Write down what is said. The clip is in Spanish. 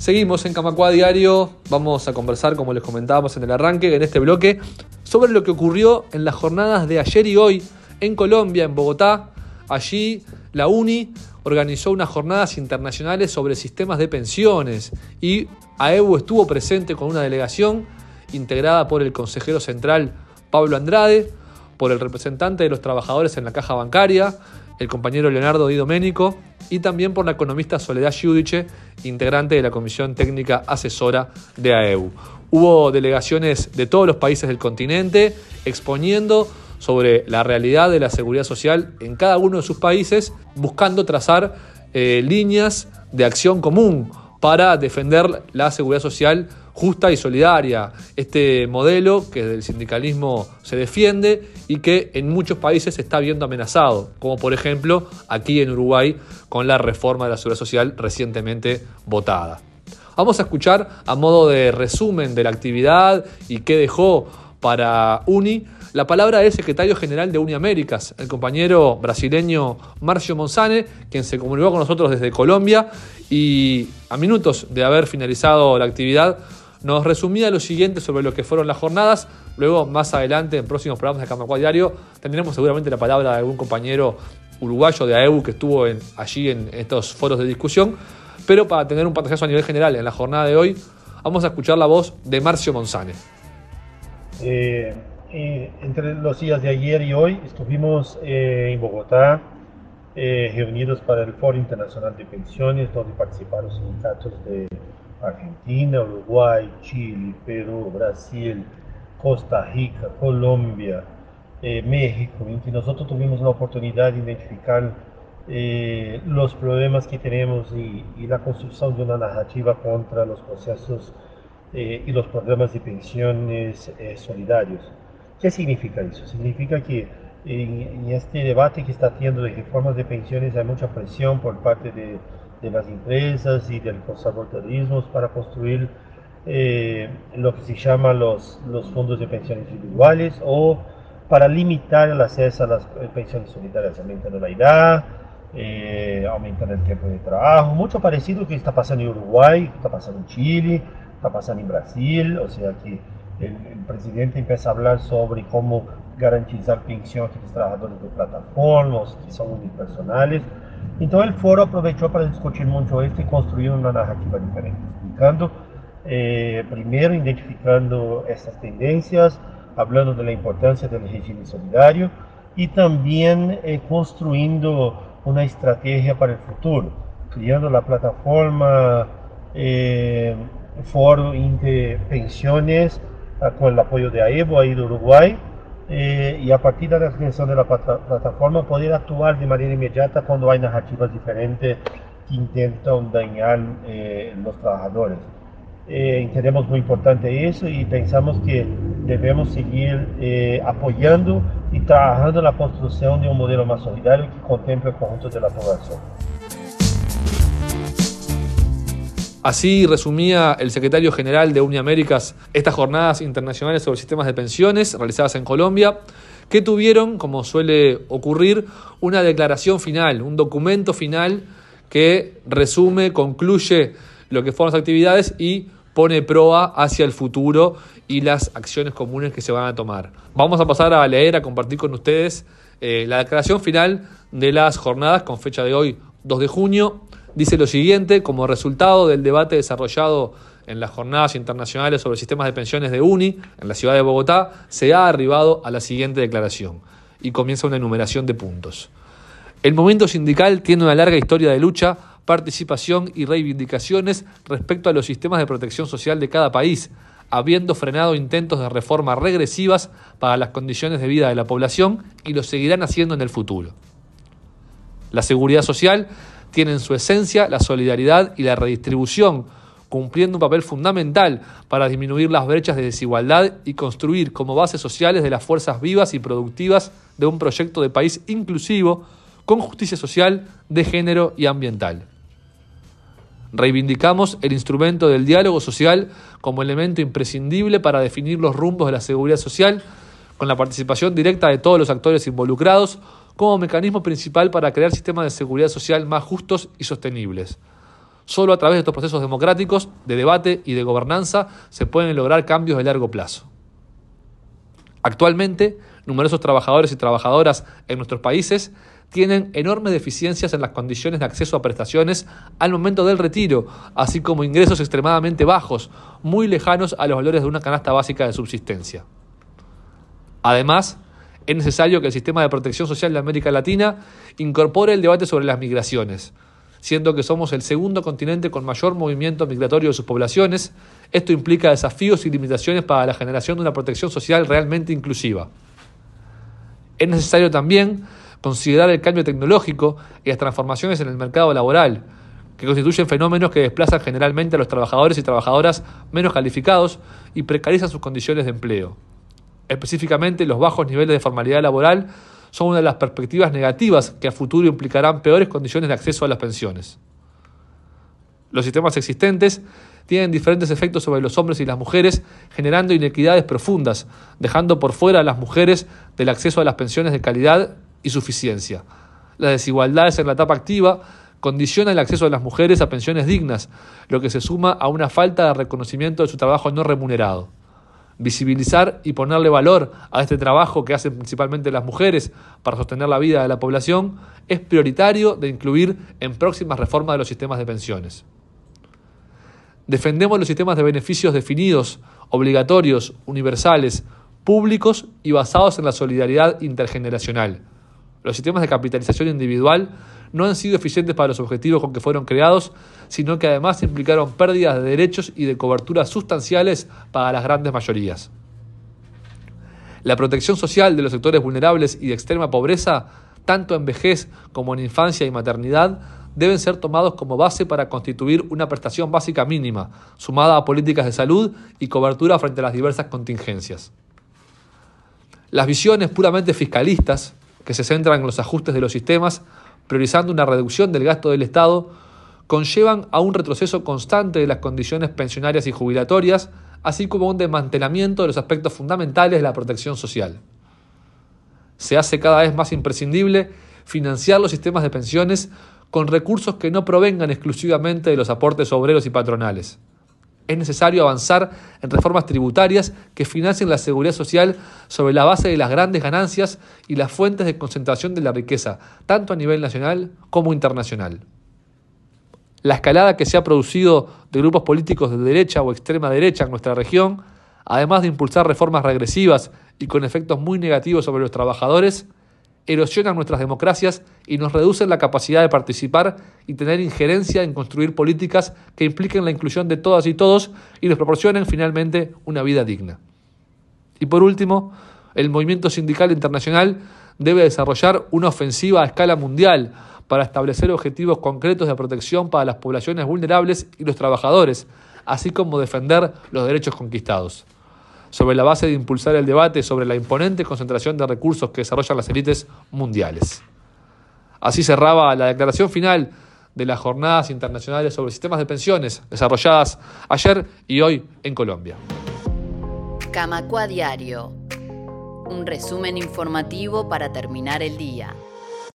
Seguimos en Camacua Diario, vamos a conversar, como les comentábamos en el arranque, en este bloque, sobre lo que ocurrió en las jornadas de ayer y hoy en Colombia, en Bogotá. Allí la UNI organizó unas jornadas internacionales sobre sistemas de pensiones y AEU estuvo presente con una delegación integrada por el consejero central Pablo Andrade, por el representante de los trabajadores en la caja bancaria, el compañero Leonardo Di Domenico, y también por la economista Soledad Giudice, integrante de la Comisión Técnica Asesora de AEU. Hubo delegaciones de todos los países del continente exponiendo sobre la realidad de la seguridad social en cada uno de sus países, buscando trazar eh, líneas de acción común para defender la seguridad social justa y solidaria, este modelo que del sindicalismo se defiende y que en muchos países se está viendo amenazado, como por ejemplo aquí en Uruguay con la reforma de la seguridad social recientemente votada. Vamos a escuchar a modo de resumen de la actividad y qué dejó para UNI la palabra del secretario general de Uniaméricas, el compañero brasileño Marcio Monzane, quien se comunicó con nosotros desde Colombia y a minutos de haber finalizado la actividad nos resumía lo siguiente sobre lo que fueron las jornadas. Luego, más adelante, en próximos programas de Camacua Diario, tendremos seguramente la palabra de algún compañero uruguayo de AEU que estuvo allí en estos foros de discusión. Pero para tener un pantallazo a nivel general en la jornada de hoy, vamos a escuchar la voz de Marcio Monzane. Eh, eh, entre los días de ayer y hoy estuvimos eh, en Bogotá reunidos para el Foro Internacional de Pensiones, donde participaron sindicatos de Argentina, Uruguay, Chile, Perú, Brasil, Costa Rica, Colombia, eh, México, en que nosotros tuvimos la oportunidad de identificar eh, los problemas que tenemos y, la construcción de una narrativa contra los procesos eh, y los programas de pensiones solidarios. ¿Qué significa eso? Significa que en, en, este debate que está teniendo de reformas de pensiones hay mucha presión por parte de de las empresas y del conservadurismo para construir eh, lo que se llama los, los fondos de pensiones individuales o para limitar el acceso a las eh, pensiones solidarias, aumentando la edad, eh, aumentando el tiempo de trabajo, mucho parecido que está pasando en Uruguay, está pasando en Chile, está pasando en Brasil, o sea que el, el presidente empieza a hablar sobre cómo garantizar pensiones a los trabajadores de plataformas que son unipersonales, então el foro aprovechó para discutir mucho esto y construir una narrativa diferente, explicando, eh, primero identificando estas tendencias, hablando de la importancia del régimen solidario y también eh, construyendo una estrategia para el futuro, creando la plataforma eh, Foro Interpensiones ah, con el apoyo de AEBO ahí de Uruguay, eh, y a partir de la creación de la plataforma poder actuar de manera inmediata cuando hay narrativas diferentes que intentan dañar eh, los trabajadores. Eh, entendemos muy importante eso y pensamos que debemos seguir eh, apoyando y trabajando en la construcción de un modelo más solidario que contemple el conjunto de la población. Así resumía el secretario general de Uniaméricas estas jornadas internacionales sobre sistemas de pensiones realizadas en Colombia, que tuvieron, como suele ocurrir, una declaración final, un documento final que resume, concluye lo que fueron las actividades y pone proa hacia el futuro y las acciones comunes que se van a tomar. Vamos a pasar a leer, a compartir con ustedes eh, la declaración final de las jornadas con fecha de hoy, 2 de junio, dice lo siguiente, como resultado del debate desarrollado en las jornadas internacionales sobre sistemas de pensiones de UNI en la ciudad de Bogotá, se ha arribado a la siguiente declaración y comienza una enumeración de puntos. El movimiento sindical tiene una larga historia de lucha, participación y reivindicaciones respecto a los sistemas de protección social de cada país, habiendo frenado intentos de reforma regresivas para las condiciones de vida de la población y lo seguirán haciendo en el futuro. La seguridad social tiene en su esencia la solidaridad y la redistribución, cumpliendo un papel fundamental para disminuir las brechas de desigualdad y construir como bases sociales de las fuerzas vivas y productivas de un proyecto de país inclusivo, con justicia social, de género y ambiental. Reivindicamos el instrumento del diálogo social como elemento imprescindible para definir los rumbos de la seguridad social, con la participación directa de todos los actores involucrados, como mecanismo principal para crear sistemas de seguridad social más justos y sostenibles. Solo a través de estos procesos democráticos, de debate y de gobernanza se pueden lograr cambios de largo plazo. Actualmente, numerosos trabajadores y trabajadoras en nuestros países tienen enormes deficiencias en las condiciones de acceso a prestaciones al momento del retiro, así como ingresos extremadamente bajos, muy lejanos a los valores de una canasta básica de subsistencia. Además, es necesario que el sistema de protección social de América Latina incorpore el debate sobre las migraciones, siendo que somos el segundo continente con mayor movimiento migratorio de sus poblaciones. Esto implica desafíos y limitaciones para la generación de una protección social realmente inclusiva. Es necesario también considerar el cambio tecnológico y las transformaciones en el mercado laboral, que constituyen fenómenos que desplazan generalmente a los trabajadores y trabajadoras menos calificados y precarizan sus condiciones de empleo. Específicamente, los bajos niveles de formalidad laboral son una de las perspectivas negativas que a futuro implicarán peores condiciones de acceso a las pensiones. Los sistemas existentes tienen diferentes efectos sobre los hombres y las mujeres, generando inequidades profundas, dejando por fuera a las mujeres del acceso a las pensiones de calidad y suficiencia. Las desigualdades en la etapa activa condicionan el acceso de las mujeres a pensiones dignas, lo que se suma a una falta de reconocimiento de su trabajo no remunerado. Visibilizar y ponerle valor a este trabajo que hacen principalmente las mujeres para sostener la vida de la población es prioritario de incluir en próximas reformas de los sistemas de pensiones. Defendemos los sistemas de beneficios definidos, obligatorios, universales, públicos y basados en la solidaridad intergeneracional. Los sistemas de capitalización individual no han sido eficientes para los objetivos con que fueron creados, sino que además implicaron pérdidas de derechos y de coberturas sustanciales para las grandes mayorías. La protección social de los sectores vulnerables y de extrema pobreza, tanto en vejez como en infancia y maternidad, deben ser tomados como base para constituir una prestación básica mínima, sumada a políticas de salud y cobertura frente a las diversas contingencias. Las visiones puramente fiscalistas, que se centran en los ajustes de los sistemas, priorizando una reducción del gasto del Estado, conllevan a un retroceso constante de las condiciones pensionarias y jubilatorias, así como un desmantelamiento de los aspectos fundamentales de la protección social. Se hace cada vez más imprescindible financiar los sistemas de pensiones con recursos que no provengan exclusivamente de los aportes obreros y patronales. Es necesario avanzar en reformas tributarias que financien la seguridad social sobre la base de las grandes ganancias y las fuentes de concentración de la riqueza, tanto a nivel nacional como internacional. La escalada que se ha producido de grupos políticos de derecha o extrema derecha en nuestra región, además de impulsar reformas regresivas y con efectos muy negativos sobre los trabajadores, erosionan nuestras democracias y nos reducen la capacidad de participar y tener injerencia en construir políticas que impliquen la inclusión de todas y todos y nos proporcionen finalmente una vida digna. Y por último, el movimiento sindical internacional debe desarrollar una ofensiva a escala mundial para establecer objetivos concretos de protección para las poblaciones vulnerables y los trabajadores, así como defender los derechos conquistados sobre la base de impulsar el debate sobre la imponente concentración de recursos que desarrollan las élites mundiales. Así cerraba la declaración final de las jornadas internacionales sobre sistemas de pensiones desarrolladas ayer y hoy en Colombia. Camacua Diario. Un resumen informativo para terminar el día.